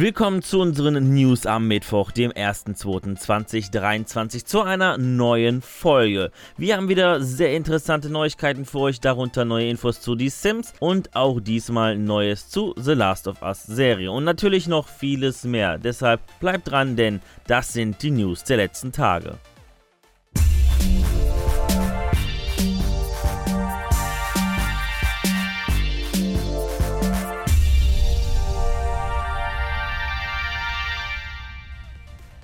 Willkommen zu unseren News am Mittwoch, dem 1.2.2023, zu einer neuen Folge. Wir haben wieder sehr interessante Neuigkeiten für euch, darunter neue Infos zu The Sims und auch diesmal Neues zu The Last of Us Serie und natürlich noch vieles mehr. Deshalb bleibt dran, denn das sind die News der letzten Tage.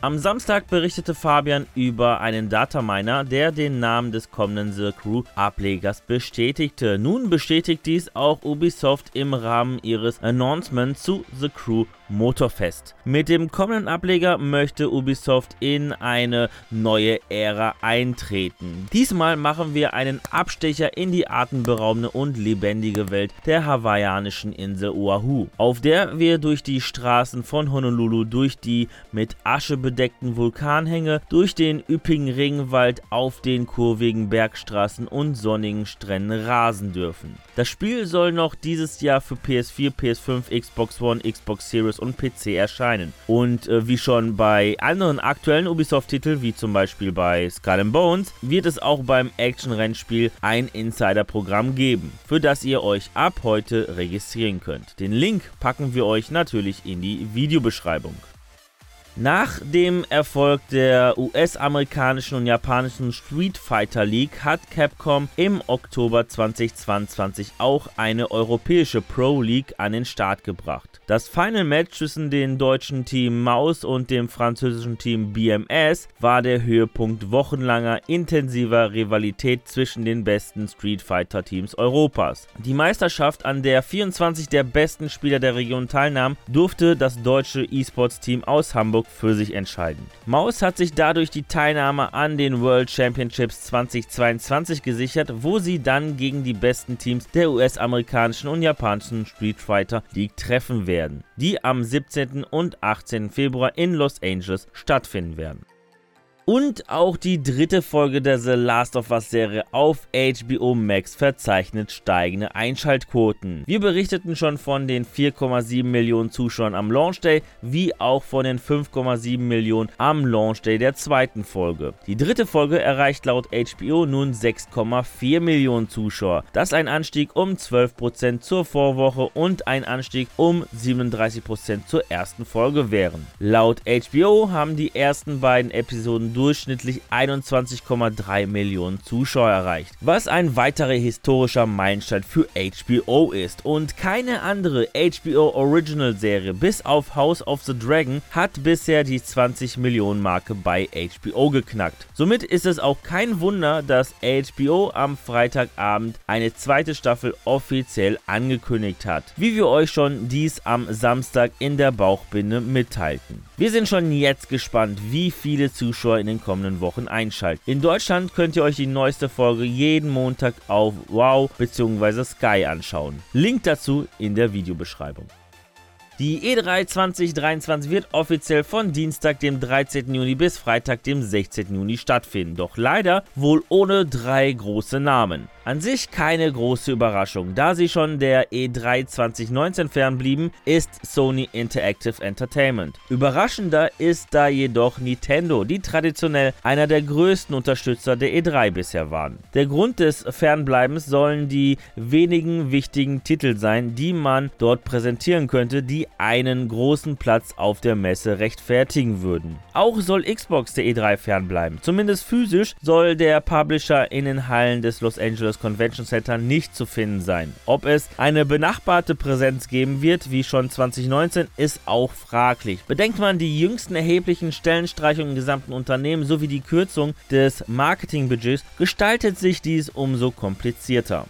Am Samstag berichtete Fabian über einen Dataminer, der den Namen des kommenden The Crew Ablegers bestätigte. Nun bestätigt dies auch Ubisoft im Rahmen ihres Announcements zu The Crew Motorfest. Mit dem kommenden Ableger möchte Ubisoft in eine neue Ära eintreten. Diesmal machen wir einen Abstecher in die atemberaubende und lebendige Welt der hawaiianischen Insel Oahu, auf der wir durch die Straßen von Honolulu, durch die mit Asche bedeckten Vulkanhänge, durch den üppigen Regenwald, auf den kurvigen Bergstraßen und sonnigen Stränden rasen dürfen. Das Spiel soll noch dieses Jahr für PS4, PS5, Xbox One, Xbox Series und PC erscheinen. Und äh, wie schon bei anderen aktuellen Ubisoft-Titeln, wie zum Beispiel bei Skull Bones, wird es auch beim Action-Rennspiel ein Insider-Programm geben, für das ihr euch ab heute registrieren könnt. Den Link packen wir euch natürlich in die Videobeschreibung. Nach dem Erfolg der US-amerikanischen und japanischen Street Fighter League hat Capcom im Oktober 2022 auch eine europäische Pro League an den Start gebracht. Das Final Match zwischen dem deutschen Team Maus und dem französischen Team BMS war der Höhepunkt wochenlanger intensiver Rivalität zwischen den besten Street Fighter Teams Europas. Die Meisterschaft, an der 24 der besten Spieler der Region teilnahmen, durfte das deutsche E-Sports Team aus Hamburg Hamburg für sich entscheiden. Maus hat sich dadurch die Teilnahme an den World Championships 2022 gesichert, wo sie dann gegen die besten Teams der US-amerikanischen und japanischen Street Fighter League treffen werden, die am 17. und 18. Februar in Los Angeles stattfinden werden. Und auch die dritte Folge der The Last of Us Serie auf HBO Max verzeichnet steigende Einschaltquoten. Wir berichteten schon von den 4,7 Millionen Zuschauern am Launch Day, wie auch von den 5,7 Millionen am Launch Day der zweiten Folge. Die dritte Folge erreicht laut HBO nun 6,4 Millionen Zuschauer. Das ist ein Anstieg um 12% zur Vorwoche und ein Anstieg um 37% zur ersten Folge wären. Laut HBO haben die ersten beiden Episoden durchschnittlich 21,3 Millionen Zuschauer erreicht, was ein weiterer historischer Meilenstein für HBO ist. Und keine andere HBO Original Serie bis auf House of the Dragon hat bisher die 20 Millionen Marke bei HBO geknackt. Somit ist es auch kein Wunder, dass HBO am Freitagabend eine zweite Staffel offiziell angekündigt hat, wie wir euch schon dies am Samstag in der Bauchbinde mitteilten. Wir sind schon jetzt gespannt, wie viele Zuschauer in den kommenden Wochen einschalten. In Deutschland könnt ihr euch die neueste Folge jeden Montag auf Wow bzw. Sky anschauen. Link dazu in der Videobeschreibung. Die E3 2023 wird offiziell von Dienstag, dem 13. Juni bis Freitag, dem 16. Juni stattfinden. Doch leider wohl ohne drei große Namen. An sich keine große Überraschung. Da sie schon der E3 2019 fernblieben, ist Sony Interactive Entertainment. Überraschender ist da jedoch Nintendo, die traditionell einer der größten Unterstützer der E3 bisher waren. Der Grund des Fernbleibens sollen die wenigen wichtigen Titel sein, die man dort präsentieren könnte, die einen großen Platz auf der Messe rechtfertigen würden. Auch soll Xbox der E3 fernbleiben. Zumindest physisch soll der Publisher in den Hallen des Los Angeles das Convention Center nicht zu finden sein. Ob es eine benachbarte Präsenz geben wird, wie schon 2019, ist auch fraglich. Bedenkt man die jüngsten erheblichen Stellenstreichungen im gesamten Unternehmen sowie die Kürzung des Marketingbudgets, gestaltet sich dies umso komplizierter.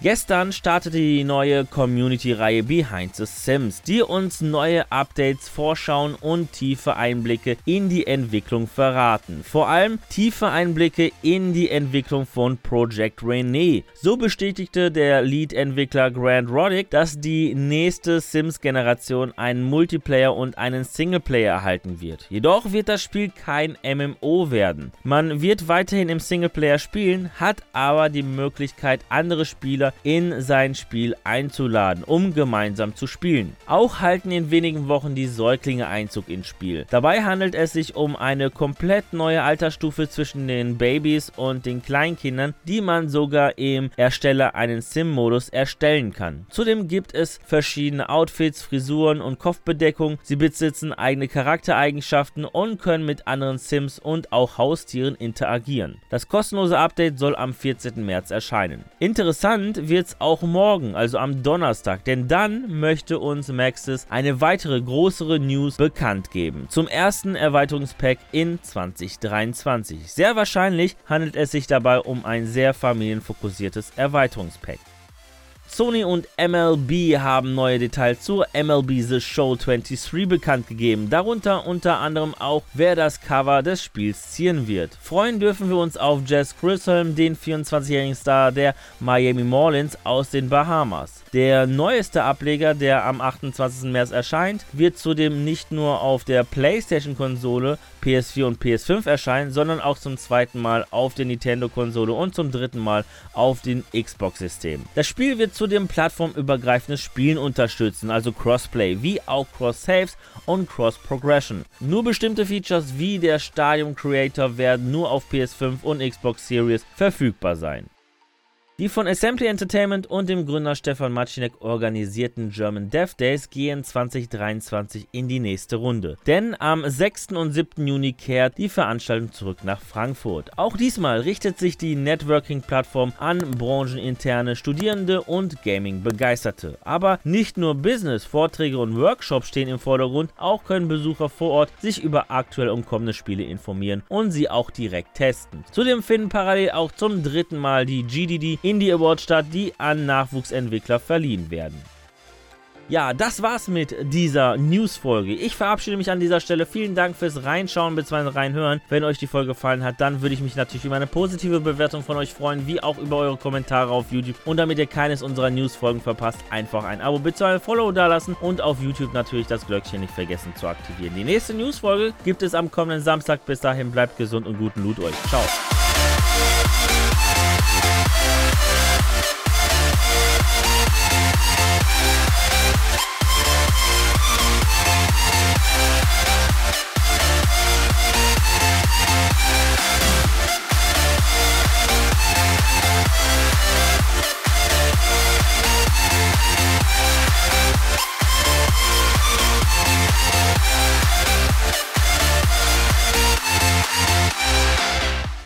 Gestern startete die neue Community-Reihe Behind the Sims, die uns neue Updates, Vorschauen und tiefe Einblicke in die Entwicklung verraten. Vor allem tiefe Einblicke in die Entwicklung von Project Rene. So bestätigte der Lead-Entwickler Grant Roddick, dass die nächste Sims-Generation einen Multiplayer und einen Singleplayer erhalten wird. Jedoch wird das Spiel kein MMO werden. Man wird weiterhin im Singleplayer spielen, hat aber die Möglichkeit, andere Spieler Entwickler in sein Spiel einzuladen, um gemeinsam zu spielen. Auch halten in wenigen Wochen die Säuglinge Einzug ins Spiel. Dabei handelt es sich um eine komplett neue Altersstufe zwischen den Babys und den Kleinkindern, die man sogar im Ersteller einen Sim-Modus erstellen kann. Zudem gibt es verschiedene Outfits, Frisuren und Kopfbedeckung. Sie besitzen eigene Charaktereigenschaften und können mit anderen Sims und auch Haustieren interagieren. Das kostenlose Update soll am 14. März erscheinen. Interessant wird es auch morgen, also am Donnerstag, denn dann möchte uns Maxis eine weitere größere News bekannt geben. Zum ersten Erweiterungspack in 2023. Sehr wahrscheinlich handelt es sich dabei um ein sehr familienfokussiertes Erweiterungspack. Sony und MLB haben neue Details zur MLB The Show 23 bekannt gegeben, darunter unter anderem auch, wer das Cover des Spiels ziehen wird. Freuen dürfen wir uns auf Jess Grisholm, den 24-jährigen Star der Miami Marlins aus den Bahamas. Der neueste Ableger, der am 28. März erscheint, wird zudem nicht nur auf der PlayStation-Konsole PS4 und PS5 erscheinen, sondern auch zum zweiten Mal auf der Nintendo-Konsole und zum dritten Mal auf dem Xbox-System. Das Spiel wird zudem plattformübergreifendes Spielen unterstützen, also Crossplay, wie auch Cross-Saves und Cross-Progression. Nur bestimmte Features wie der Stadium Creator werden nur auf PS5 und Xbox Series verfügbar sein. Die von Assembly Entertainment und dem Gründer Stefan Macinek organisierten German Dev Days gehen 2023 in die nächste Runde. Denn am 6. und 7. Juni kehrt die Veranstaltung zurück nach Frankfurt. Auch diesmal richtet sich die Networking-Plattform an brancheninterne Studierende und Gaming-Begeisterte. Aber nicht nur Business, Vorträge und Workshops stehen im Vordergrund, auch können Besucher vor Ort sich über aktuell umkommene Spiele informieren und sie auch direkt testen. Zudem finden parallel auch zum dritten Mal die GDD Indie Awards statt, die an Nachwuchsentwickler verliehen werden. Ja, das war's mit dieser News-Folge. Ich verabschiede mich an dieser Stelle. Vielen Dank fürs Reinschauen bzw. reinhören. Wenn euch die Folge gefallen hat, dann würde ich mich natürlich über eine positive Bewertung von euch freuen, wie auch über eure Kommentare auf YouTube. Und damit ihr keines unserer News-Folgen verpasst, einfach ein Abo bzw. ein Follow dalassen und auf YouTube natürlich das Glöckchen nicht vergessen zu aktivieren. Die nächste News-Folge gibt es am kommenden Samstag. Bis dahin bleibt gesund und guten Loot euch. Ciao.